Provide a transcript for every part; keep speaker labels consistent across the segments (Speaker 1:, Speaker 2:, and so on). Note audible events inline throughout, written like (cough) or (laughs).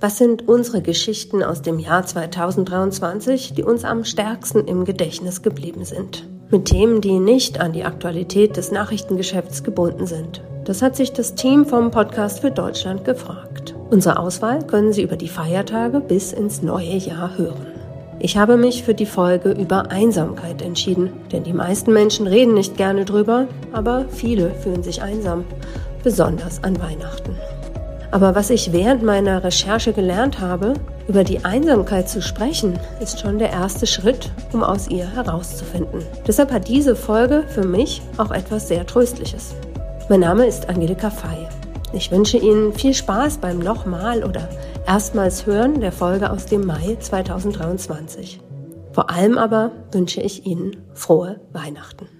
Speaker 1: Was sind unsere Geschichten aus dem Jahr 2023, die uns am stärksten im Gedächtnis geblieben sind? Mit Themen, die nicht an die Aktualität des Nachrichtengeschäfts gebunden sind. Das hat sich das Team vom Podcast für Deutschland gefragt. Unsere Auswahl können Sie über die Feiertage bis ins neue Jahr hören. Ich habe mich für die Folge über Einsamkeit entschieden, denn die meisten Menschen reden nicht gerne drüber, aber viele fühlen sich einsam, besonders an Weihnachten. Aber was ich während meiner Recherche gelernt habe, über die Einsamkeit zu sprechen, ist schon der erste Schritt, um aus ihr herauszufinden. Deshalb hat diese Folge für mich auch etwas sehr Tröstliches. Mein Name ist Angelika Fey. Ich wünsche Ihnen viel Spaß beim nochmal oder erstmals Hören der Folge aus dem Mai 2023. Vor allem aber wünsche ich Ihnen frohe Weihnachten.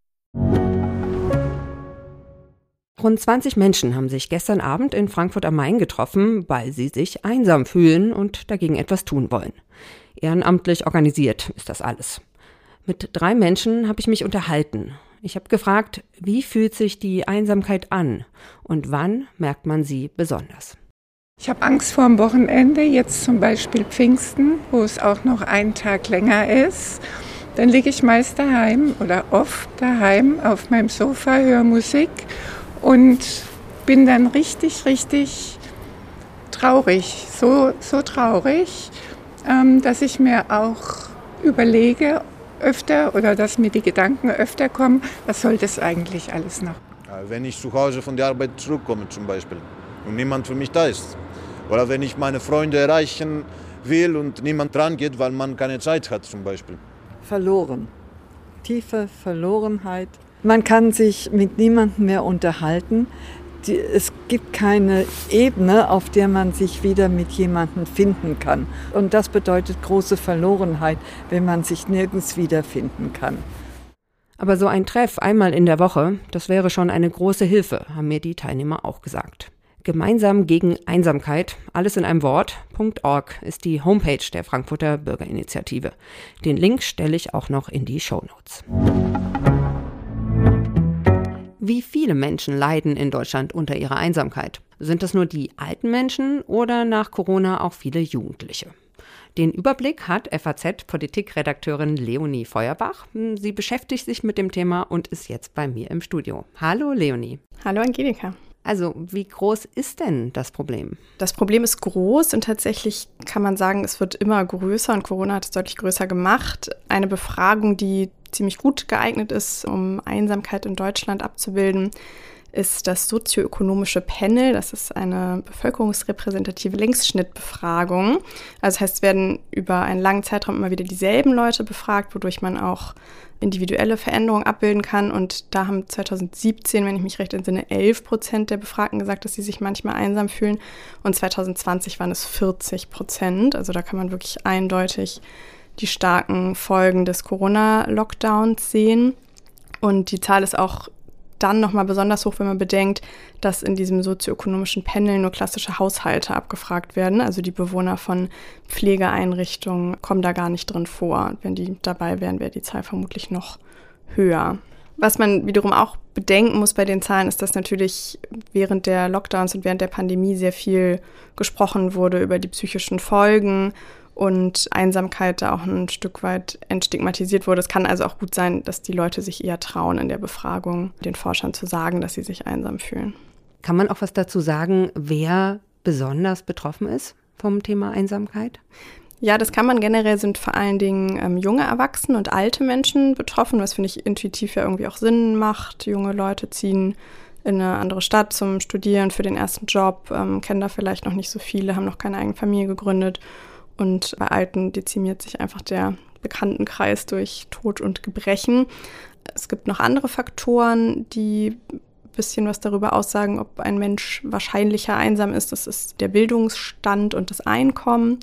Speaker 1: Rund 20 Menschen haben sich gestern Abend in Frankfurt am Main getroffen, weil sie sich einsam fühlen und dagegen etwas tun wollen. Ehrenamtlich organisiert ist das alles. Mit drei Menschen habe ich mich unterhalten. Ich habe gefragt, wie fühlt sich die Einsamkeit an und wann merkt man sie besonders?
Speaker 2: Ich habe Angst vor dem Wochenende, jetzt zum Beispiel Pfingsten, wo es auch noch einen Tag länger ist. Dann liege ich meist daheim oder oft daheim auf meinem Sofa, höre Musik und bin dann richtig, richtig traurig, so, so traurig, ähm, dass ich mir auch überlege öfter oder dass mir die Gedanken öfter kommen, was soll das eigentlich alles noch?
Speaker 3: Wenn ich zu Hause von der Arbeit zurückkomme zum Beispiel und niemand für mich da ist. Oder wenn ich meine Freunde erreichen will und niemand dran geht, weil man keine Zeit hat zum Beispiel.
Speaker 4: Verloren. Tiefe Verlorenheit man kann sich mit niemandem mehr unterhalten. Die, es gibt keine Ebene, auf der man sich wieder mit jemandem finden kann. Und das bedeutet große Verlorenheit, wenn man sich nirgends wiederfinden kann.
Speaker 1: Aber so ein Treff einmal in der Woche, das wäre schon eine große Hilfe, haben mir die Teilnehmer auch gesagt. Gemeinsam gegen Einsamkeit, alles in einem Wort.org ist die Homepage der Frankfurter Bürgerinitiative. Den Link stelle ich auch noch in die Show Notes. Wie viele Menschen leiden in Deutschland unter ihrer Einsamkeit? Sind das nur die alten Menschen oder nach Corona auch viele Jugendliche? Den Überblick hat FAZ-Politikredakteurin Leonie Feuerbach. Sie beschäftigt sich mit dem Thema und ist jetzt bei mir im Studio. Hallo Leonie.
Speaker 5: Hallo Angelika.
Speaker 1: Also, wie groß ist denn das Problem?
Speaker 5: Das Problem ist groß und tatsächlich kann man sagen, es wird immer größer und Corona hat es deutlich größer gemacht. Eine Befragung, die ziemlich gut geeignet ist, um Einsamkeit in Deutschland abzubilden, ist das sozioökonomische Panel. Das ist eine bevölkerungsrepräsentative Längsschnittbefragung. Also das heißt, es werden über einen langen Zeitraum immer wieder dieselben Leute befragt, wodurch man auch individuelle Veränderungen abbilden kann. Und da haben 2017, wenn ich mich recht entsinne, 11 Prozent der Befragten gesagt, dass sie sich manchmal einsam fühlen. Und 2020 waren es 40 Prozent. Also da kann man wirklich eindeutig die starken Folgen des Corona-Lockdowns sehen. Und die Zahl ist auch dann nochmal besonders hoch, wenn man bedenkt, dass in diesem sozioökonomischen Panel nur klassische Haushalte abgefragt werden. Also die Bewohner von Pflegeeinrichtungen kommen da gar nicht drin vor. Wenn die dabei wären, wäre die Zahl vermutlich noch höher. Was man wiederum auch bedenken muss bei den Zahlen, ist, dass natürlich während der Lockdowns und während der Pandemie sehr viel gesprochen wurde über die psychischen Folgen und Einsamkeit da auch ein Stück weit entstigmatisiert wurde. Es kann also auch gut sein, dass die Leute sich eher trauen, in der Befragung den Forschern zu sagen, dass sie sich einsam fühlen.
Speaker 1: Kann man auch was dazu sagen, wer besonders betroffen ist vom Thema Einsamkeit?
Speaker 5: Ja, das kann man generell sind vor allen Dingen ähm, junge Erwachsene und alte Menschen betroffen, was finde ich intuitiv ja irgendwie auch Sinn macht. Junge Leute ziehen in eine andere Stadt zum Studieren für den ersten Job, ähm, kennen da vielleicht noch nicht so viele, haben noch keine eigene Familie gegründet und bei Alten dezimiert sich einfach der Bekanntenkreis durch Tod und Gebrechen. Es gibt noch andere Faktoren, die ein bisschen was darüber aussagen, ob ein Mensch wahrscheinlicher einsam ist. Das ist der Bildungsstand und das Einkommen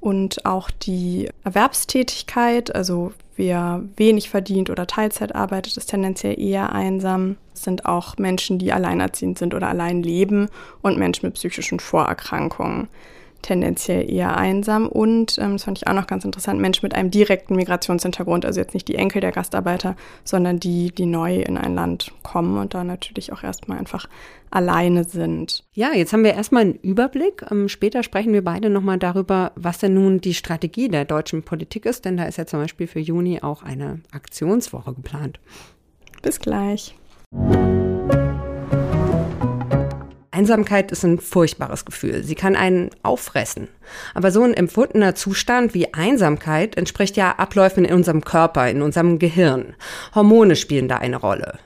Speaker 5: und auch die Erwerbstätigkeit. Also wer wenig verdient oder Teilzeit arbeitet, ist tendenziell eher einsam. Es sind auch Menschen, die alleinerziehend sind oder allein leben und Menschen mit psychischen Vorerkrankungen tendenziell eher einsam und, ähm, das fand ich auch noch ganz interessant, Menschen mit einem direkten Migrationshintergrund, also jetzt nicht die Enkel der Gastarbeiter, sondern die, die neu in ein Land kommen und da natürlich auch erstmal einfach alleine sind.
Speaker 6: Ja, jetzt haben wir erstmal einen Überblick. Ähm, später sprechen wir beide nochmal darüber, was denn nun die Strategie der deutschen Politik ist, denn da ist ja zum Beispiel für Juni auch eine Aktionswoche geplant.
Speaker 5: Bis gleich.
Speaker 6: Einsamkeit ist ein furchtbares Gefühl. Sie kann einen auffressen. Aber so ein empfundener Zustand wie Einsamkeit entspricht ja Abläufen in unserem Körper, in unserem Gehirn. Hormone spielen da eine Rolle.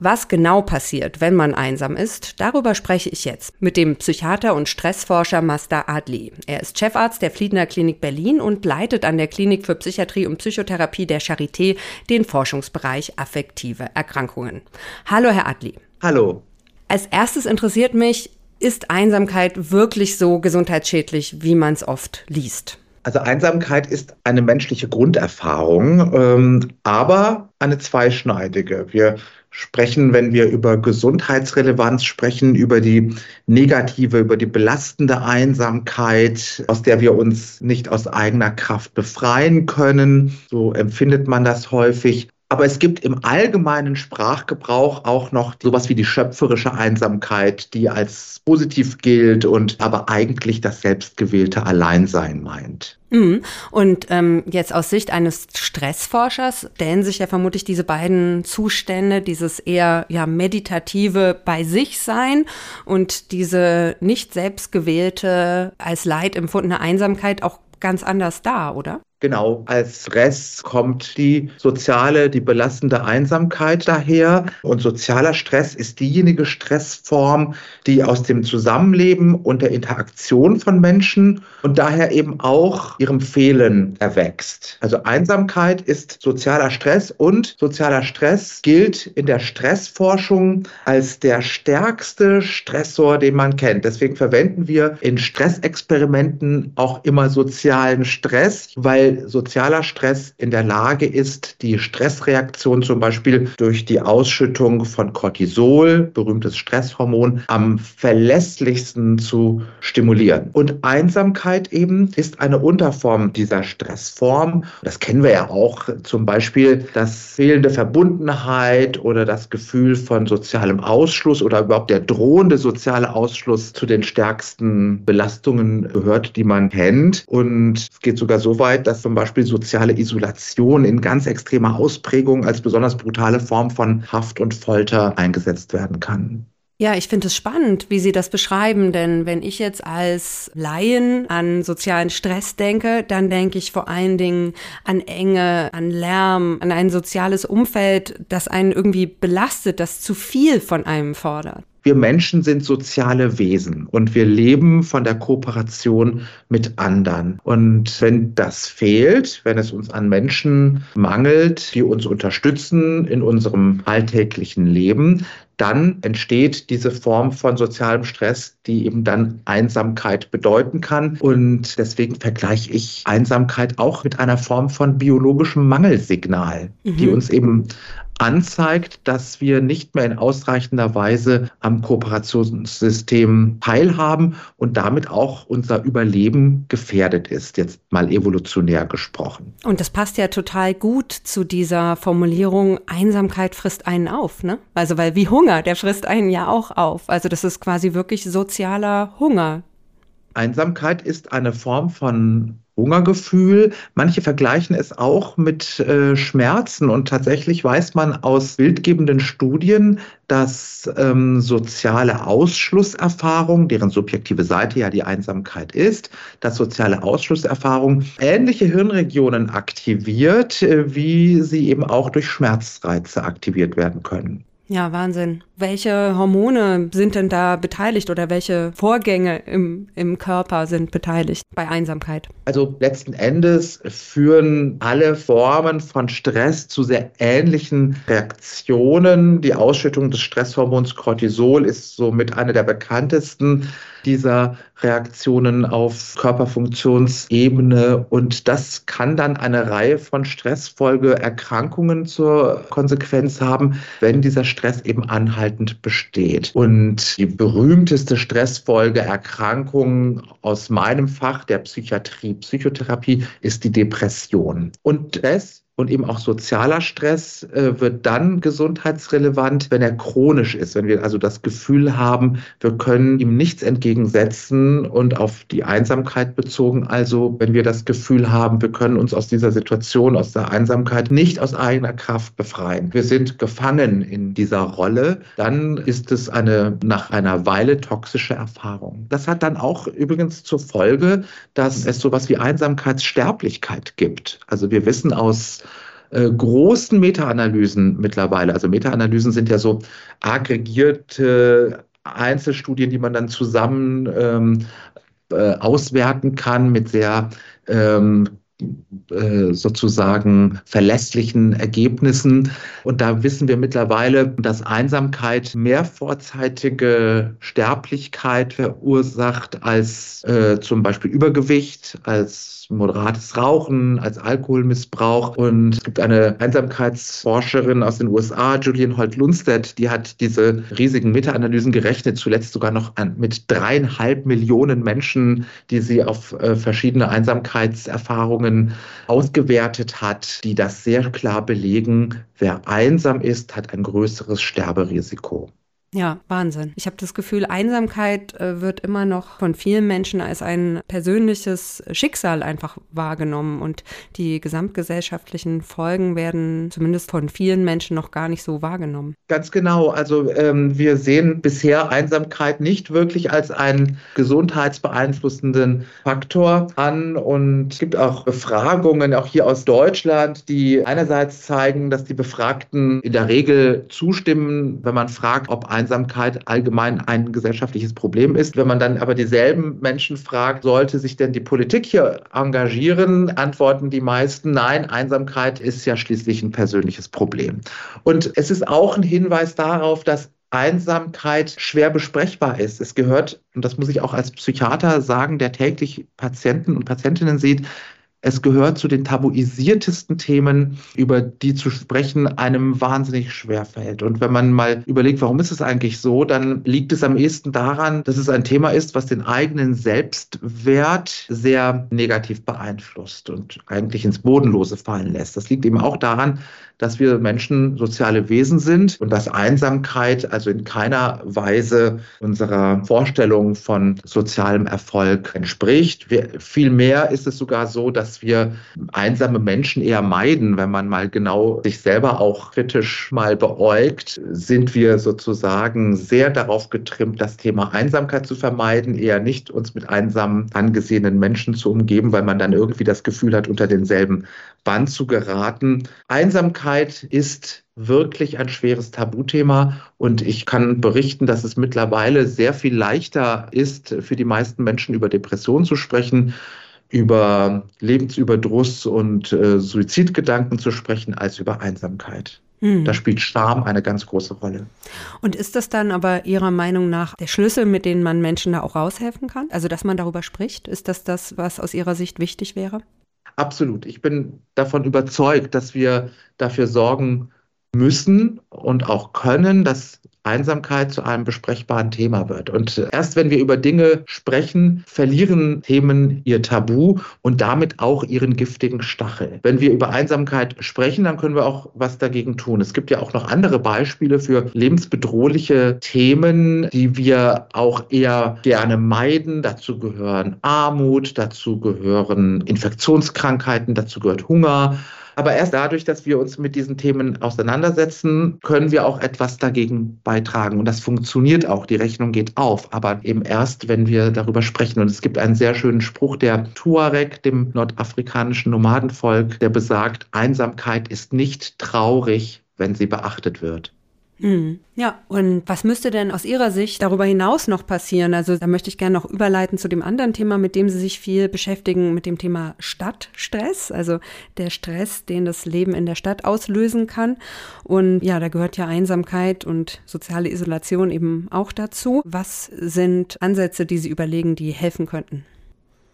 Speaker 6: Was genau passiert, wenn man einsam ist, darüber spreche ich jetzt mit dem Psychiater und Stressforscher Master Adli. Er ist Chefarzt der Fliedner Klinik Berlin und leitet an der Klinik für Psychiatrie und Psychotherapie der Charité den Forschungsbereich affektive Erkrankungen. Hallo, Herr Adli.
Speaker 7: Hallo.
Speaker 6: Als erstes interessiert mich, ist Einsamkeit wirklich so gesundheitsschädlich, wie man es oft liest?
Speaker 7: Also Einsamkeit ist eine menschliche Grunderfahrung, ähm, aber eine zweischneidige. Wir sprechen, wenn wir über Gesundheitsrelevanz sprechen, über die negative, über die belastende Einsamkeit, aus der wir uns nicht aus eigener Kraft befreien können. So empfindet man das häufig. Aber es gibt im allgemeinen Sprachgebrauch auch noch sowas wie die schöpferische Einsamkeit, die als positiv gilt und aber eigentlich das selbstgewählte Alleinsein meint.
Speaker 6: Mhm. Und ähm, jetzt aus Sicht eines Stressforschers stellen sich ja vermutlich diese beiden Zustände, dieses eher ja meditative bei sich sein und diese nicht selbstgewählte als Leid empfundene Einsamkeit auch ganz anders dar, oder?
Speaker 7: Genau, als Stress kommt die soziale, die belastende Einsamkeit daher. Und sozialer Stress ist diejenige Stressform, die aus dem Zusammenleben und der Interaktion von Menschen und daher eben auch ihrem Fehlen erwächst. Also Einsamkeit ist sozialer Stress und sozialer Stress gilt in der Stressforschung als der stärkste Stressor, den man kennt. Deswegen verwenden wir in Stressexperimenten auch immer sozialen Stress, weil sozialer Stress in der Lage ist, die Stressreaktion zum Beispiel durch die Ausschüttung von Cortisol, berühmtes Stresshormon, am verlässlichsten zu stimulieren. Und Einsamkeit eben ist eine Unterform dieser Stressform. Das kennen wir ja auch, zum Beispiel das fehlende Verbundenheit oder das Gefühl von sozialem Ausschluss oder überhaupt der drohende soziale Ausschluss zu den stärksten Belastungen gehört, die man kennt. Und es geht sogar so weit, dass zum Beispiel soziale Isolation in ganz extremer Ausprägung als besonders brutale Form von Haft und Folter eingesetzt werden kann.
Speaker 6: Ja, ich finde es spannend, wie Sie das beschreiben, denn wenn ich jetzt als Laien an sozialen Stress denke, dann denke ich vor allen Dingen an Enge, an Lärm, an ein soziales Umfeld, das einen irgendwie belastet, das zu viel von einem fordert.
Speaker 7: Wir Menschen sind soziale Wesen und wir leben von der Kooperation mit anderen. Und wenn das fehlt, wenn es uns an Menschen mangelt, die uns unterstützen in unserem alltäglichen Leben, dann entsteht diese Form von sozialem Stress, die eben dann Einsamkeit bedeuten kann. Und deswegen vergleiche ich Einsamkeit auch mit einer Form von biologischem Mangelsignal, mhm. die uns eben anzeigt, dass wir nicht mehr in ausreichender Weise am Kooperationssystem teilhaben und damit auch unser Überleben gefährdet ist, jetzt mal evolutionär gesprochen.
Speaker 6: Und das passt ja total gut zu dieser Formulierung, Einsamkeit frisst einen auf, ne? Also weil wie Hunger, der frisst einen ja auch auf. Also das ist quasi wirklich sozialer Hunger.
Speaker 7: Einsamkeit ist eine Form von Hungergefühl. Manche vergleichen es auch mit äh, Schmerzen und tatsächlich weiß man aus bildgebenden Studien, dass ähm, soziale Ausschlusserfahrung, deren subjektive Seite ja die Einsamkeit ist, dass soziale Ausschlusserfahrung ähnliche Hirnregionen aktiviert, äh, wie sie eben auch durch Schmerzreize aktiviert werden können.
Speaker 6: Ja, Wahnsinn. Welche Hormone sind denn da beteiligt oder welche Vorgänge im, im Körper sind beteiligt bei Einsamkeit?
Speaker 7: Also letzten Endes führen alle Formen von Stress zu sehr ähnlichen Reaktionen. Die Ausschüttung des Stresshormons Cortisol ist somit eine der bekanntesten dieser Reaktionen auf Körperfunktionsebene. Und das kann dann eine Reihe von Stressfolgeerkrankungen zur Konsequenz haben, wenn dieser Stress eben anhaltend besteht. Und die berühmteste Stressfolgeerkrankung aus meinem Fach der Psychiatrie, Psychotherapie, ist die Depression. Und Stress und eben auch sozialer Stress äh, wird dann gesundheitsrelevant, wenn er chronisch ist, wenn wir also das Gefühl haben, wir können ihm nichts entgegensetzen und auf die Einsamkeit bezogen, also wenn wir das Gefühl haben, wir können uns aus dieser Situation, aus der Einsamkeit nicht aus eigener Kraft befreien. Wir sind gefangen in dieser Rolle, dann ist es eine nach einer Weile toxische Erfahrung. Das hat dann auch übrigens zur Folge, dass es sowas wie Einsamkeitssterblichkeit gibt. Also wir wissen aus äh, großen Meta-Analysen mittlerweile. Also Meta-Analysen sind ja so aggregierte Einzelstudien, die man dann zusammen ähm, äh, auswerten kann mit sehr ähm, äh, sozusagen verlässlichen Ergebnissen. Und da wissen wir mittlerweile, dass Einsamkeit mehr vorzeitige Sterblichkeit verursacht als äh, zum Beispiel Übergewicht, als moderates Rauchen, als Alkoholmissbrauch. Und es gibt eine Einsamkeitsforscherin aus den USA, Julian Holt-Lundstedt, die hat diese riesigen Meta-Analysen gerechnet, zuletzt sogar noch mit dreieinhalb Millionen Menschen, die sie auf äh, verschiedene Einsamkeitserfahrungen ausgewertet hat, die das sehr klar belegen, wer einsam ist, hat ein größeres Sterberisiko.
Speaker 6: Ja, Wahnsinn. Ich habe das Gefühl, Einsamkeit äh, wird immer noch von vielen Menschen als ein persönliches Schicksal einfach wahrgenommen und die gesamtgesellschaftlichen Folgen werden zumindest von vielen Menschen noch gar nicht so wahrgenommen.
Speaker 7: Ganz genau. Also ähm, wir sehen bisher Einsamkeit nicht wirklich als einen gesundheitsbeeinflussenden Faktor an und es gibt auch Befragungen, auch hier aus Deutschland, die einerseits zeigen, dass die Befragten in der Regel zustimmen, wenn man fragt, ob Einsamkeit allgemein ein gesellschaftliches Problem ist. Wenn man dann aber dieselben Menschen fragt, sollte sich denn die Politik hier engagieren, antworten die meisten, nein, Einsamkeit ist ja schließlich ein persönliches Problem. Und es ist auch ein Hinweis darauf, dass Einsamkeit schwer besprechbar ist. Es gehört, und das muss ich auch als Psychiater sagen, der täglich Patienten und Patientinnen sieht, es gehört zu den tabuisiertesten Themen, über die zu sprechen einem wahnsinnig schwer fällt. Und wenn man mal überlegt, warum ist es eigentlich so, dann liegt es am ehesten daran, dass es ein Thema ist, was den eigenen Selbstwert sehr negativ beeinflusst und eigentlich ins Bodenlose fallen lässt. Das liegt eben auch daran, dass wir Menschen soziale Wesen sind und dass Einsamkeit also in keiner Weise unserer Vorstellung von sozialem Erfolg entspricht. Wir, vielmehr ist es sogar so, dass wir einsame Menschen eher meiden, wenn man mal genau sich selber auch kritisch mal beäugt, sind wir sozusagen sehr darauf getrimmt, das Thema Einsamkeit zu vermeiden, eher nicht uns mit einsamen angesehenen Menschen zu umgeben, weil man dann irgendwie das Gefühl hat, unter denselben Band zu geraten. Einsamkeit ist wirklich ein schweres Tabuthema und ich kann berichten, dass es mittlerweile sehr viel leichter ist, für die meisten Menschen über Depressionen zu sprechen, über Lebensüberdruss und äh, Suizidgedanken zu sprechen, als über Einsamkeit. Hm. Da spielt Scham eine ganz große Rolle.
Speaker 6: Und ist das dann aber Ihrer Meinung nach der Schlüssel, mit dem man Menschen da auch raushelfen kann? Also, dass man darüber spricht? Ist das das, was aus Ihrer Sicht wichtig wäre?
Speaker 7: Absolut. Ich bin davon überzeugt, dass wir dafür sorgen müssen und auch können, dass Einsamkeit zu einem besprechbaren Thema wird. Und erst wenn wir über Dinge sprechen, verlieren Themen ihr Tabu und damit auch ihren giftigen Stachel. Wenn wir über Einsamkeit sprechen, dann können wir auch was dagegen tun. Es gibt ja auch noch andere Beispiele für lebensbedrohliche Themen, die wir auch eher gerne meiden. Dazu gehören Armut, dazu gehören Infektionskrankheiten, dazu gehört Hunger. Aber erst dadurch, dass wir uns mit diesen Themen auseinandersetzen, können wir auch etwas dagegen beitragen. Und das funktioniert auch. Die Rechnung geht auf. Aber eben erst, wenn wir darüber sprechen. Und es gibt einen sehr schönen Spruch der Tuareg, dem nordafrikanischen Nomadenvolk, der besagt, Einsamkeit ist nicht traurig, wenn sie beachtet wird.
Speaker 6: Hm. Ja, und was müsste denn aus Ihrer Sicht darüber hinaus noch passieren? Also da möchte ich gerne noch überleiten zu dem anderen Thema, mit dem Sie sich viel beschäftigen, mit dem Thema Stadtstress, also der Stress, den das Leben in der Stadt auslösen kann. Und ja, da gehört ja Einsamkeit und soziale Isolation eben auch dazu. Was sind Ansätze, die Sie überlegen, die helfen könnten?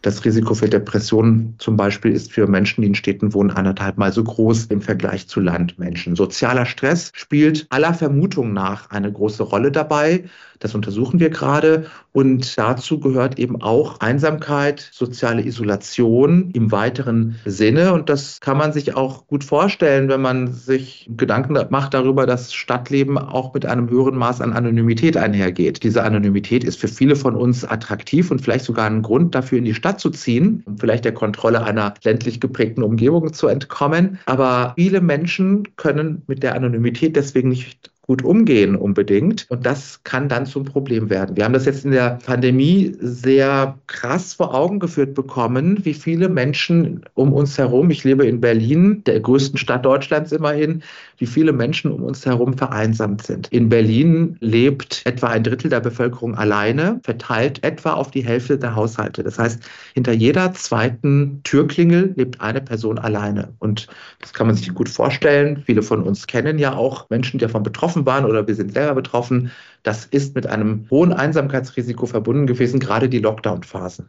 Speaker 7: Das Risiko für Depressionen zum Beispiel ist für Menschen, die in Städten wohnen, anderthalb Mal so groß im Vergleich zu Landmenschen. Sozialer Stress spielt aller Vermutung nach eine große Rolle dabei. Das untersuchen wir gerade. Und dazu gehört eben auch Einsamkeit, soziale Isolation im weiteren Sinne. Und das kann man sich auch gut vorstellen, wenn man sich Gedanken macht darüber, dass Stadtleben auch mit einem höheren Maß an Anonymität einhergeht. Diese Anonymität ist für viele von uns attraktiv und vielleicht sogar ein Grund dafür, in die Stadt zu ziehen, um vielleicht der Kontrolle einer ländlich geprägten Umgebung zu entkommen. Aber viele Menschen können mit der Anonymität deswegen nicht gut umgehen unbedingt. Und das kann dann zum Problem werden. Wir haben das jetzt in der Pandemie sehr krass vor Augen geführt bekommen, wie viele Menschen um uns herum, ich lebe in Berlin, der größten Stadt Deutschlands immerhin, wie viele Menschen um uns herum vereinsamt sind. In Berlin lebt etwa ein Drittel der Bevölkerung alleine, verteilt etwa auf die Hälfte der Haushalte. Das heißt, hinter jeder zweiten Türklingel lebt eine Person alleine. Und das kann man sich gut vorstellen. Viele von uns kennen ja auch Menschen, die davon betroffen betroffen waren oder wir sind selber betroffen. Das ist mit einem hohen Einsamkeitsrisiko verbunden gewesen, gerade die Lockdown-Phasen.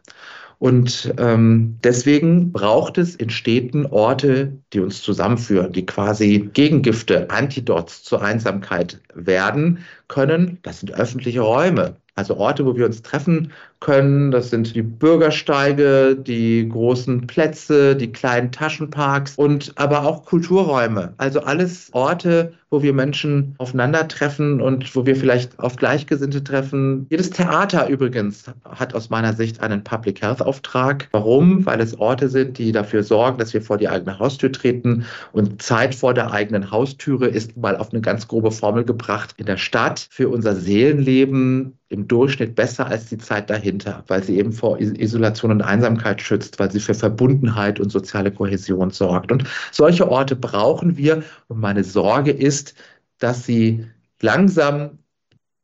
Speaker 7: Und ähm, deswegen braucht es in Städten Orte, die uns zusammenführen, die quasi Gegengifte, Antidots zur Einsamkeit werden können. Das sind öffentliche Räume. Also Orte, wo wir uns treffen können. Das sind die Bürgersteige, die großen Plätze, die kleinen Taschenparks und aber auch Kulturräume. Also alles Orte, wo wir Menschen aufeinandertreffen und wo wir vielleicht auf Gleichgesinnte treffen. Jedes Theater übrigens hat aus meiner Sicht einen Public Health Auftrag. Warum? Weil es Orte sind, die dafür sorgen, dass wir vor die eigene Haustür treten und Zeit vor der eigenen Haustüre ist mal auf eine ganz grobe Formel gebracht in der Stadt für unser Seelenleben im Durchschnitt besser als die Zeit dahinter, weil sie eben vor Isolation und Einsamkeit schützt, weil sie für Verbundenheit und soziale Kohäsion sorgt. Und solche Orte brauchen wir. Und meine Sorge ist, dass sie langsam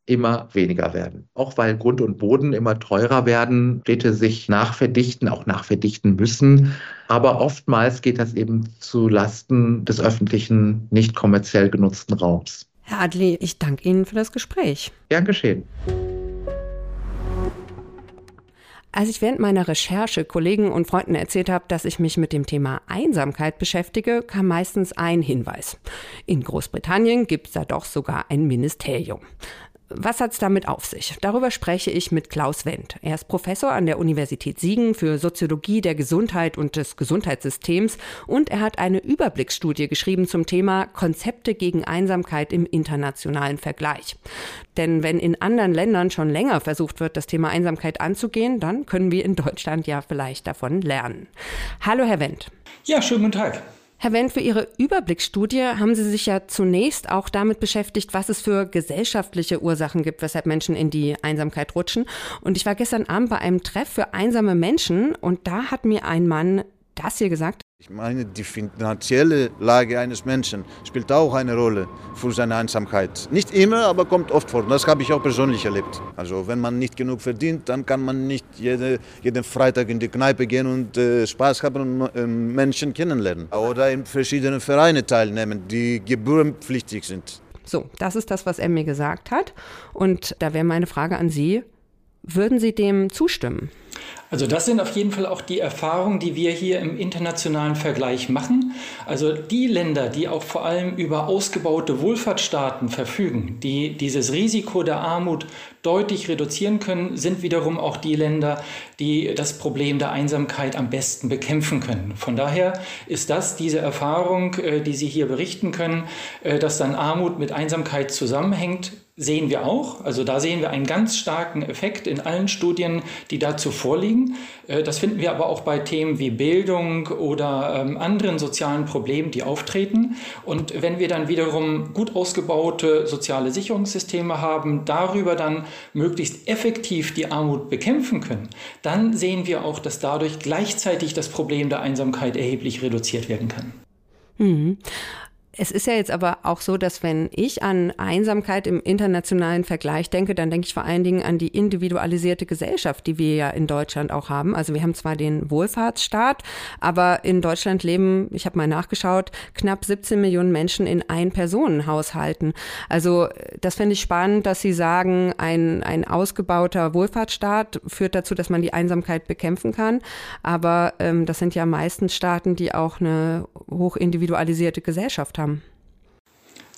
Speaker 7: immer weniger werden. Auch weil Grund und Boden immer teurer werden, Städte sich nachverdichten, auch nachverdichten müssen. Aber oftmals geht das eben zu Lasten des öffentlichen, nicht kommerziell genutzten Raums.
Speaker 6: Herr Adli, ich danke Ihnen für das Gespräch.
Speaker 7: Gern geschehen.
Speaker 6: Als ich während meiner Recherche Kollegen und Freunden erzählt habe, dass ich mich mit dem Thema Einsamkeit beschäftige, kam meistens ein Hinweis. In Großbritannien gibt es da doch sogar ein Ministerium. Was hat es damit auf sich? Darüber spreche ich mit Klaus Wendt. Er ist Professor an der Universität Siegen für Soziologie der Gesundheit und des Gesundheitssystems und er hat eine Überblicksstudie geschrieben zum Thema Konzepte gegen Einsamkeit im internationalen Vergleich. Denn wenn in anderen Ländern schon länger versucht wird, das Thema Einsamkeit anzugehen, dann können wir in Deutschland ja vielleicht davon lernen. Hallo, Herr Wendt.
Speaker 8: Ja, schönen guten Tag.
Speaker 6: Herr Wendt, für Ihre Überblicksstudie haben Sie sich ja zunächst auch damit beschäftigt, was es für gesellschaftliche Ursachen gibt, weshalb Menschen in die Einsamkeit rutschen. Und ich war gestern Abend bei einem Treff für einsame Menschen und da hat mir ein Mann das hier gesagt.
Speaker 3: Ich meine, die finanzielle Lage eines Menschen spielt auch eine Rolle für seine Einsamkeit. Nicht immer, aber kommt oft vor. Das habe ich auch persönlich erlebt. Also wenn man nicht genug verdient, dann kann man nicht jede, jeden Freitag in die Kneipe gehen und äh, Spaß haben und äh, Menschen kennenlernen. Oder in verschiedenen Vereinen teilnehmen, die gebührenpflichtig sind.
Speaker 6: So, das ist das, was er mir gesagt hat. Und da wäre meine Frage an Sie. Würden Sie dem zustimmen?
Speaker 8: Also das sind auf jeden Fall auch die Erfahrungen, die wir hier im internationalen Vergleich machen. Also die Länder, die auch vor allem über ausgebaute Wohlfahrtsstaaten verfügen, die dieses Risiko der Armut deutlich reduzieren können, sind wiederum auch die Länder, die das Problem der Einsamkeit am besten bekämpfen können. Von daher ist das diese Erfahrung, äh, die Sie hier berichten können, äh, dass dann Armut mit Einsamkeit zusammenhängt, sehen wir auch. Also da sehen wir einen ganz starken Effekt in allen Studien, die dazu vorliegen. Äh, das finden wir aber auch bei Themen wie Bildung oder ähm, anderen sozialen Problemen, die auftreten. Und wenn wir dann wiederum gut ausgebaute soziale Sicherungssysteme haben, darüber dann möglichst effektiv die Armut bekämpfen können, dann sehen wir auch, dass dadurch gleichzeitig das Problem der Einsamkeit erheblich reduziert werden kann.
Speaker 6: Mhm. Es ist ja jetzt aber auch so, dass wenn ich an Einsamkeit im internationalen Vergleich denke, dann denke ich vor allen Dingen an die individualisierte Gesellschaft, die wir ja in Deutschland auch haben. Also wir haben zwar den Wohlfahrtsstaat, aber in Deutschland leben, ich habe mal nachgeschaut, knapp 17 Millionen Menschen in Ein-Personen-Haushalten. Also das finde ich spannend, dass Sie sagen, ein, ein ausgebauter Wohlfahrtsstaat führt dazu, dass man die Einsamkeit bekämpfen kann. Aber ähm, das sind ja meistens Staaten, die auch eine hoch individualisierte Gesellschaft haben.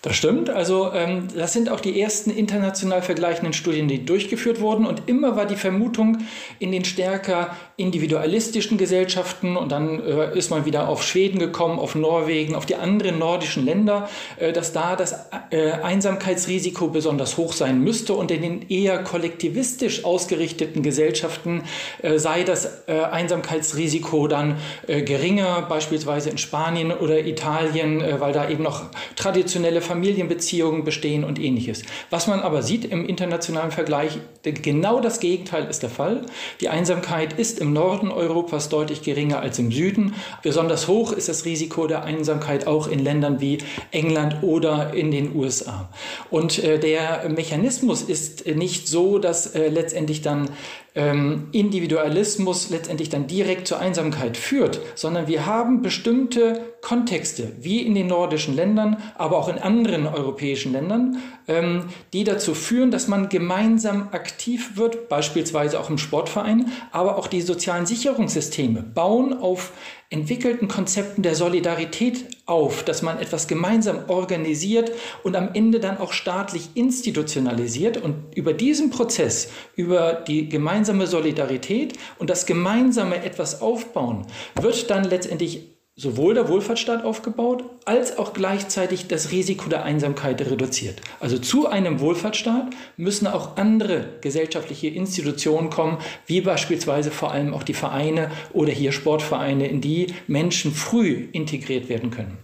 Speaker 8: Das stimmt. Also ähm, das sind auch die ersten international vergleichenden Studien, die durchgeführt wurden. Und immer war die Vermutung in den stärker individualistischen Gesellschaften, und dann äh, ist man wieder auf Schweden gekommen, auf Norwegen, auf die anderen nordischen Länder, äh, dass da das äh, Einsamkeitsrisiko besonders hoch sein müsste. Und in den eher kollektivistisch ausgerichteten Gesellschaften äh, sei das äh, Einsamkeitsrisiko dann äh, geringer, beispielsweise in Spanien oder Italien, weil da eben noch traditionelle Familienbeziehungen bestehen und ähnliches. Was man aber sieht im internationalen Vergleich, genau das Gegenteil ist der Fall. Die Einsamkeit ist im Norden Europas deutlich geringer als im Süden. Besonders hoch ist das Risiko der Einsamkeit auch in Ländern wie England oder in den USA. Und äh, der Mechanismus ist nicht so, dass äh, letztendlich dann ähm, Individualismus letztendlich dann direkt zur Einsamkeit führt, sondern wir haben bestimmte Kontexte, wie in den nordischen Ländern, aber auch in anderen europäischen Ländern, ähm, die dazu führen, dass man gemeinsam aktiv wird, beispielsweise auch im Sportverein, aber auch die sozialen Sicherungssysteme bauen auf entwickelten Konzepten der Solidarität auf, dass man etwas gemeinsam organisiert und am Ende dann auch staatlich institutionalisiert. Und über diesen Prozess, über die gemeinsame Solidarität und das gemeinsame etwas aufbauen, wird dann letztendlich sowohl der Wohlfahrtsstaat aufgebaut, als auch gleichzeitig das Risiko der Einsamkeit reduziert. Also zu einem Wohlfahrtsstaat müssen auch andere gesellschaftliche Institutionen kommen, wie beispielsweise vor allem auch die Vereine oder hier Sportvereine, in die Menschen früh integriert werden können.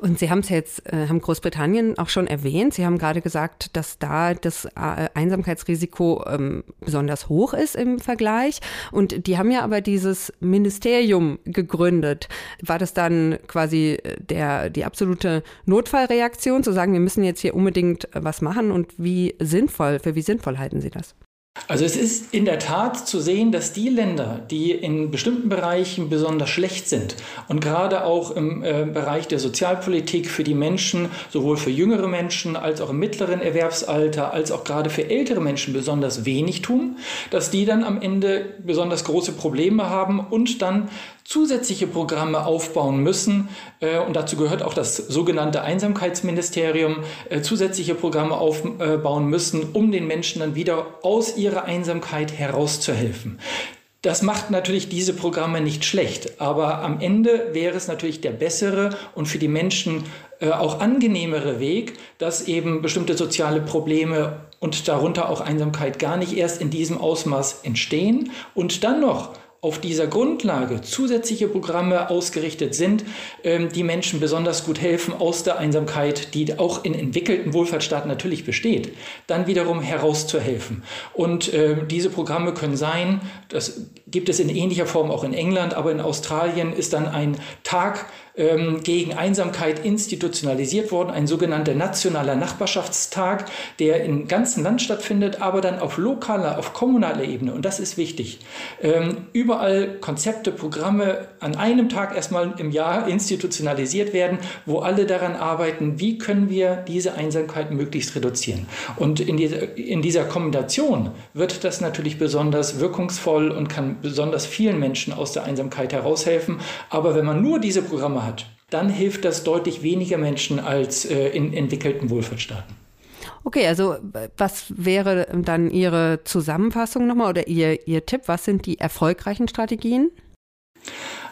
Speaker 6: Und Sie haben es jetzt, äh, haben Großbritannien auch schon erwähnt. Sie haben gerade gesagt, dass da das äh, Einsamkeitsrisiko ähm, besonders hoch ist im Vergleich. Und die haben ja aber dieses Ministerium gegründet. War das dann quasi äh, der, die absolute Notfallreaktion, zu sagen, wir müssen jetzt hier unbedingt äh, was machen? Und wie sinnvoll, für wie sinnvoll halten Sie das?
Speaker 8: Also es ist in der Tat zu sehen, dass die Länder, die in bestimmten Bereichen besonders schlecht sind und gerade auch im äh, Bereich der Sozialpolitik für die Menschen, sowohl für jüngere Menschen als auch im mittleren Erwerbsalter, als auch gerade für ältere Menschen besonders wenig tun, dass die dann am Ende besonders große Probleme haben und dann zusätzliche Programme aufbauen müssen. Äh, und dazu gehört auch das sogenannte Einsamkeitsministerium, äh, zusätzliche Programme aufbauen müssen, um den Menschen dann wieder aus ihrer Einsamkeit herauszuhelfen. Das macht natürlich diese Programme nicht schlecht, aber am Ende wäre es natürlich der bessere und für die Menschen äh, auch angenehmere Weg, dass eben bestimmte soziale Probleme und darunter auch Einsamkeit gar nicht erst in diesem Ausmaß entstehen und dann noch auf dieser Grundlage zusätzliche Programme ausgerichtet sind, ähm, die Menschen besonders gut helfen, aus der Einsamkeit, die auch in entwickelten Wohlfahrtsstaaten natürlich besteht, dann wiederum herauszuhelfen. Und äh, diese Programme können sein, das gibt es in ähnlicher Form auch in England, aber in Australien ist dann ein Tag, ähm, gegen Einsamkeit institutionalisiert worden, ein sogenannter nationaler Nachbarschaftstag, der im ganzen Land stattfindet, aber dann auf lokaler, auf kommunaler Ebene. Und das ist wichtig. Ähm, überall Konzepte, Programme an einem Tag erstmal im Jahr institutionalisiert werden, wo alle daran arbeiten, wie können wir diese Einsamkeit möglichst reduzieren. Und in dieser, in dieser Kombination wird das natürlich besonders wirkungsvoll und kann besonders vielen Menschen aus der Einsamkeit heraushelfen. Aber wenn man nur diese Programme hat, dann hilft das deutlich weniger Menschen als äh, in entwickelten Wohlfahrtsstaaten.
Speaker 6: Okay, also was wäre dann Ihre Zusammenfassung nochmal oder Ihr, Ihr Tipp? Was sind die erfolgreichen Strategien?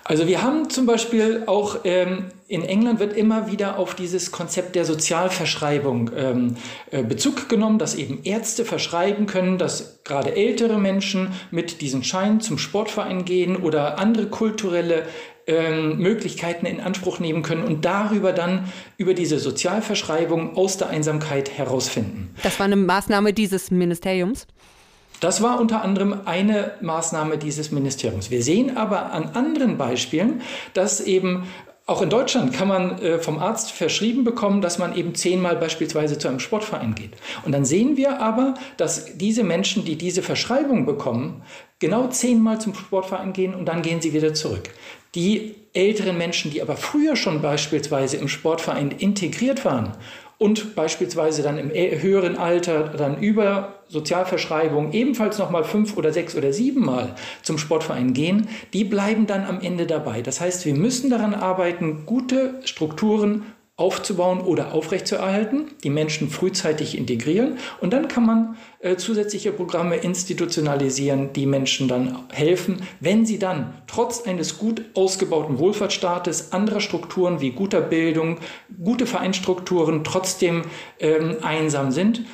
Speaker 8: Also wir haben zum Beispiel auch ähm, in England wird immer wieder auf dieses Konzept der Sozialverschreibung ähm, äh, Bezug genommen, dass eben Ärzte verschreiben können, dass gerade ältere Menschen mit diesem Schein zum Sportverein gehen oder andere kulturelle ähm, Möglichkeiten in Anspruch nehmen können und darüber dann über diese Sozialverschreibung aus der Einsamkeit herausfinden.
Speaker 6: Das war eine Maßnahme dieses Ministeriums?
Speaker 8: Das war unter anderem eine Maßnahme dieses Ministeriums. Wir sehen aber an anderen Beispielen, dass eben auch in Deutschland kann man äh, vom Arzt verschrieben bekommen, dass man eben zehnmal beispielsweise zu einem Sportverein geht. Und dann sehen wir aber, dass diese Menschen, die diese Verschreibung bekommen, genau zehnmal zum Sportverein gehen und dann gehen sie wieder zurück. Die älteren Menschen, die aber früher schon beispielsweise im Sportverein integriert waren und beispielsweise dann im höheren Alter dann über Sozialverschreibung ebenfalls nochmal fünf oder sechs oder sieben Mal zum Sportverein gehen, die bleiben dann am Ende dabei. Das heißt, wir müssen daran arbeiten, gute Strukturen aufzubauen oder aufrechtzuerhalten, die Menschen frühzeitig integrieren und dann kann man äh, zusätzliche Programme institutionalisieren, die Menschen dann helfen, wenn sie dann trotz eines gut ausgebauten Wohlfahrtsstaates, anderer Strukturen wie guter Bildung, gute Vereinsstrukturen trotzdem ähm, einsam sind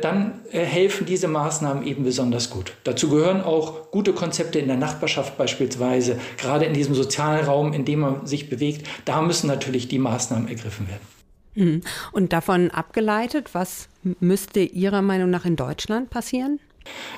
Speaker 8: dann äh, helfen diese Maßnahmen eben besonders gut. Dazu gehören auch gute Konzepte in der Nachbarschaft beispielsweise, gerade in diesem sozialen Raum, in dem man sich bewegt. Da müssen natürlich die Maßnahmen ergriffen werden.
Speaker 6: Mhm. Und davon abgeleitet, was müsste Ihrer Meinung nach in Deutschland passieren?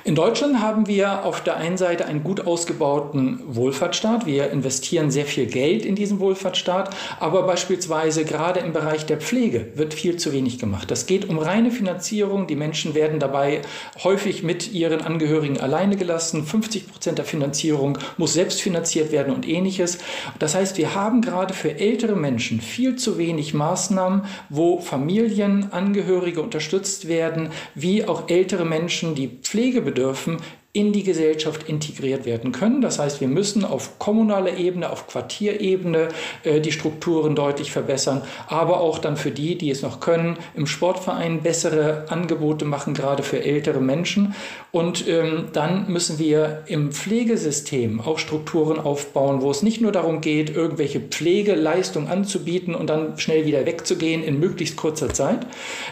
Speaker 8: In Deutschland haben wir auf der einen Seite einen gut ausgebauten Wohlfahrtsstaat. Wir investieren sehr viel Geld in diesen Wohlfahrtsstaat, aber beispielsweise gerade im Bereich der Pflege wird viel zu wenig gemacht. Das geht um reine Finanzierung. Die Menschen werden dabei häufig mit ihren Angehörigen alleine gelassen. 50 Prozent der Finanzierung muss selbst finanziert werden und ähnliches. Das heißt, wir haben gerade für ältere Menschen viel zu wenig Maßnahmen, wo Familien, Angehörige unterstützt werden, wie auch ältere Menschen, die Pflege Pflege bedürfen, in die Gesellschaft integriert werden können. Das heißt, wir müssen auf kommunaler Ebene, auf Quartierebene äh, die Strukturen deutlich verbessern, aber auch dann für die, die es noch können, im Sportverein bessere Angebote machen, gerade für ältere Menschen. Und ähm, dann müssen wir im Pflegesystem auch Strukturen aufbauen, wo es nicht nur darum geht, irgendwelche Pflegeleistungen anzubieten und dann schnell wieder wegzugehen in möglichst kurzer Zeit,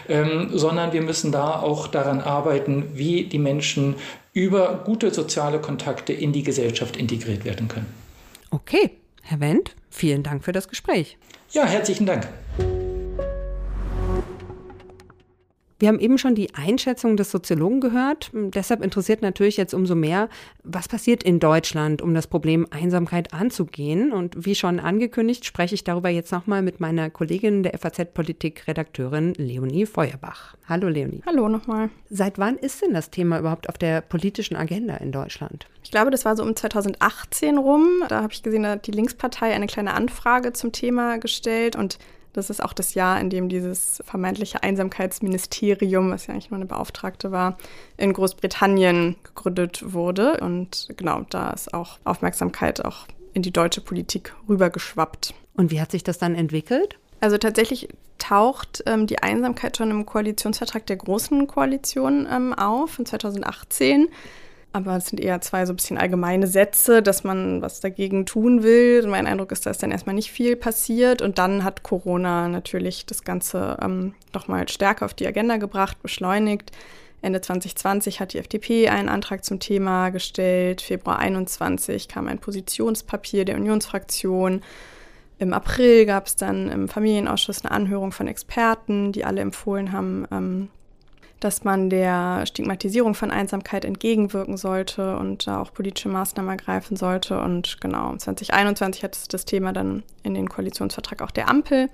Speaker 8: ähm, sondern wir müssen da auch daran arbeiten, wie die Menschen über gute soziale Kontakte in die Gesellschaft integriert werden können.
Speaker 6: Okay, Herr Wendt, vielen Dank für das Gespräch.
Speaker 8: Ja, herzlichen Dank.
Speaker 6: Wir haben eben schon die Einschätzung des Soziologen gehört. Deshalb interessiert natürlich jetzt umso mehr, was passiert in Deutschland, um das Problem Einsamkeit anzugehen. Und wie schon angekündigt, spreche ich darüber jetzt nochmal mit meiner Kollegin der FAZ-Politik-Redakteurin Leonie Feuerbach. Hallo Leonie.
Speaker 5: Hallo nochmal.
Speaker 6: Seit wann ist denn das Thema überhaupt auf der politischen Agenda in Deutschland?
Speaker 5: Ich glaube, das war so um 2018 rum. Da habe ich gesehen, da hat die Linkspartei eine kleine Anfrage zum Thema gestellt und das ist auch das Jahr, in dem dieses vermeintliche Einsamkeitsministerium, was ja eigentlich nur eine Beauftragte war, in Großbritannien gegründet wurde. Und genau, da ist auch Aufmerksamkeit auch in die deutsche Politik rübergeschwappt.
Speaker 6: Und wie hat sich das dann entwickelt?
Speaker 5: Also tatsächlich taucht ähm, die Einsamkeit schon im Koalitionsvertrag der Großen Koalition ähm, auf, in 2018. Aber es sind eher zwei so ein bisschen allgemeine Sätze, dass man was dagegen tun will. Mein Eindruck ist, da ist dann erstmal nicht viel passiert. Und dann hat Corona natürlich das Ganze ähm, nochmal stärker auf die Agenda gebracht, beschleunigt. Ende 2020 hat die FDP einen Antrag zum Thema gestellt. Februar 21 kam ein Positionspapier der Unionsfraktion. Im April gab es dann im Familienausschuss eine Anhörung von Experten, die alle empfohlen haben, ähm, dass man der Stigmatisierung von Einsamkeit entgegenwirken sollte und da auch politische Maßnahmen ergreifen sollte. Und genau, 2021 hat das Thema dann in den Koalitionsvertrag auch der Ampel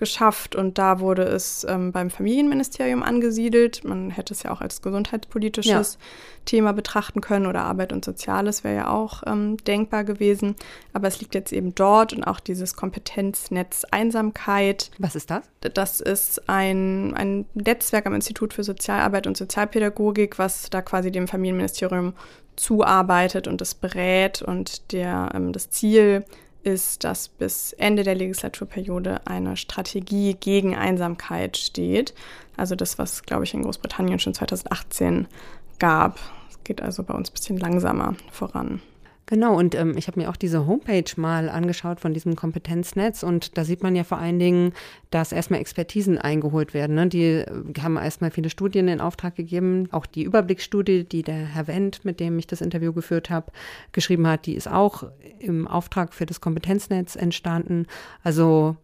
Speaker 5: geschafft und da wurde es ähm, beim Familienministerium angesiedelt. Man hätte es ja auch als gesundheitspolitisches ja. Thema betrachten können oder Arbeit und Soziales wäre ja auch ähm, denkbar gewesen. Aber es liegt jetzt eben dort und auch dieses Kompetenznetz Einsamkeit.
Speaker 6: Was ist das?
Speaker 5: Das ist ein, ein Netzwerk am Institut für Sozialarbeit und Sozialpädagogik, was da quasi dem Familienministerium zuarbeitet und das berät und der, ähm, das Ziel ist, dass bis Ende der Legislaturperiode eine Strategie gegen Einsamkeit steht. Also das, was, glaube ich, in Großbritannien schon 2018 gab. Es geht also bei uns ein bisschen langsamer voran.
Speaker 6: Genau, und ähm, ich habe mir auch diese Homepage mal angeschaut von diesem Kompetenznetz und da sieht man ja vor allen Dingen, dass erstmal Expertisen eingeholt werden. Ne? Die äh, haben erstmal viele Studien in Auftrag gegeben. Auch die Überblicksstudie, die der Herr Wendt, mit dem ich das Interview geführt habe, geschrieben hat, die ist auch im Auftrag für das Kompetenznetz entstanden. Also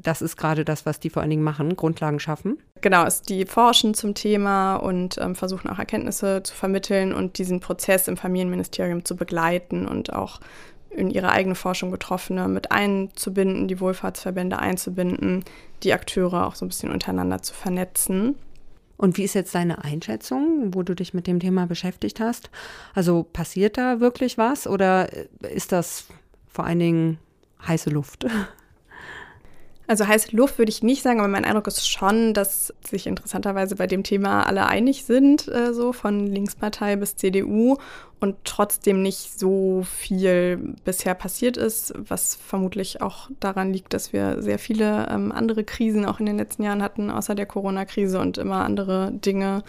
Speaker 6: das ist gerade das, was die vor allen Dingen machen, Grundlagen schaffen.
Speaker 5: Genau, die forschen zum Thema und ähm, versuchen auch Erkenntnisse zu vermitteln und diesen Prozess im Familienministerium zu begleiten und auch in ihre eigene Forschung Betroffene mit einzubinden, die Wohlfahrtsverbände einzubinden, die Akteure auch so ein bisschen untereinander zu vernetzen.
Speaker 6: Und wie ist jetzt deine Einschätzung, wo du dich mit dem Thema beschäftigt hast? Also passiert da wirklich was oder ist das vor allen Dingen heiße Luft? (laughs)
Speaker 5: Also heiße Luft würde ich nicht sagen, aber mein Eindruck ist schon, dass sich interessanterweise bei dem Thema alle einig sind, äh, so von Linkspartei bis CDU und trotzdem nicht so viel bisher passiert ist, was vermutlich auch daran liegt, dass wir sehr viele ähm, andere Krisen auch in den letzten Jahren hatten, außer der Corona-Krise und immer andere Dinge,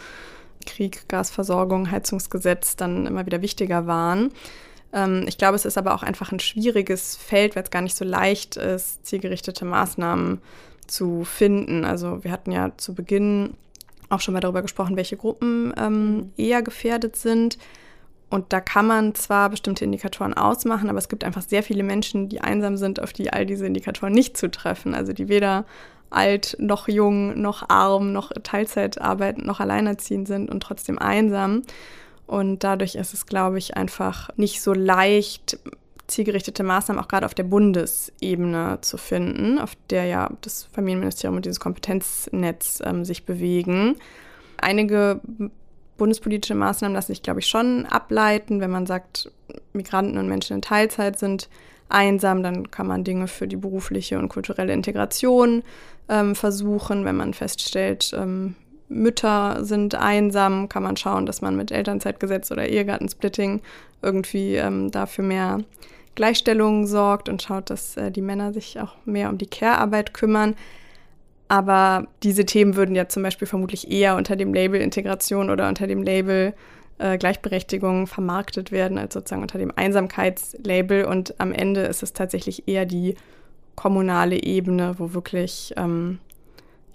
Speaker 5: Krieg, Gasversorgung, Heizungsgesetz dann immer wieder wichtiger waren. Ähm, ich glaube, es ist aber auch einfach ein schwieriges Feld, weil es gar nicht so leicht ist, zielgerichtete Maßnahmen zu finden. Also wir hatten ja zu Beginn auch schon mal darüber gesprochen, welche Gruppen ähm, mhm. eher gefährdet sind. Und da kann man zwar bestimmte Indikatoren ausmachen, aber es gibt einfach sehr viele Menschen, die einsam sind, auf die all diese Indikatoren nicht zutreffen. Also die weder alt noch jung noch arm noch Teilzeit arbeiten noch alleinerziehend sind und trotzdem einsam. Und dadurch ist es, glaube ich, einfach nicht so leicht, zielgerichtete Maßnahmen auch gerade auf der Bundesebene zu finden, auf der ja das Familienministerium und dieses Kompetenznetz ähm, sich bewegen. Einige bundespolitische Maßnahmen lassen sich, glaube ich, schon ableiten. Wenn man sagt, Migranten und Menschen in Teilzeit sind einsam, dann kann man Dinge für die berufliche und kulturelle Integration ähm, versuchen. Wenn man feststellt, ähm, Mütter sind einsam, kann man schauen, dass man mit Elternzeitgesetz oder Ehegattensplitting irgendwie ähm, dafür mehr Gleichstellung sorgt und schaut, dass äh, die Männer sich auch mehr um die Care-Arbeit kümmern. Aber diese Themen würden ja zum Beispiel vermutlich eher unter dem Label Integration oder unter dem Label äh, Gleichberechtigung vermarktet werden, als sozusagen unter dem Einsamkeitslabel. Und am Ende ist es tatsächlich eher die kommunale Ebene, wo wirklich ähm,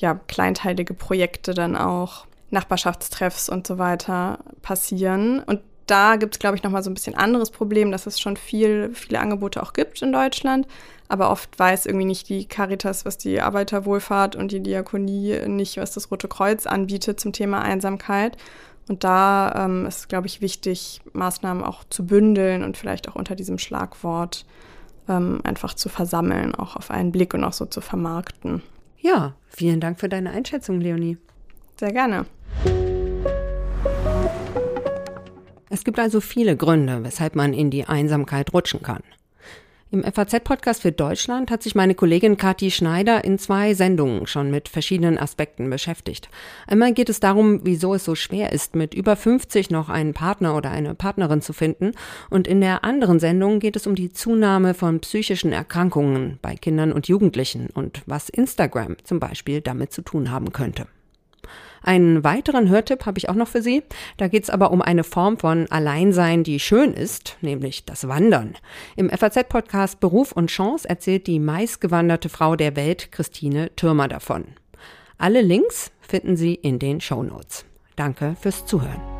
Speaker 5: ja, kleinteilige Projekte dann auch, Nachbarschaftstreffs und so weiter passieren. Und da gibt es, glaube ich, nochmal so ein bisschen anderes Problem, dass es schon viel, viele Angebote auch gibt in Deutschland. Aber oft weiß irgendwie nicht die Caritas, was die Arbeiterwohlfahrt und die Diakonie nicht, was das Rote Kreuz anbietet zum Thema Einsamkeit. Und da ähm, ist, glaube ich, wichtig, Maßnahmen auch zu bündeln und vielleicht auch unter diesem Schlagwort ähm, einfach zu versammeln, auch auf einen Blick und auch so zu vermarkten.
Speaker 6: Ja, vielen Dank für deine Einschätzung, Leonie.
Speaker 5: Sehr gerne.
Speaker 6: Es gibt also viele Gründe, weshalb man in die Einsamkeit rutschen kann. Im FAZ-Podcast für Deutschland hat sich meine Kollegin Kathi Schneider in zwei Sendungen schon mit verschiedenen Aspekten beschäftigt. Einmal geht es darum, wieso es so schwer ist, mit über 50 noch einen Partner oder eine Partnerin zu finden. Und in der anderen Sendung geht es um die Zunahme von psychischen Erkrankungen bei Kindern und Jugendlichen und was Instagram zum Beispiel damit zu tun haben könnte. Einen weiteren Hörtipp habe ich auch noch für Sie. Da geht es aber um eine Form von Alleinsein, die schön ist, nämlich das Wandern. Im FAZ-Podcast Beruf und Chance erzählt die meistgewanderte Frau der Welt, Christine Türmer, davon. Alle Links finden Sie in den Show Notes. Danke fürs Zuhören.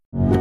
Speaker 9: you.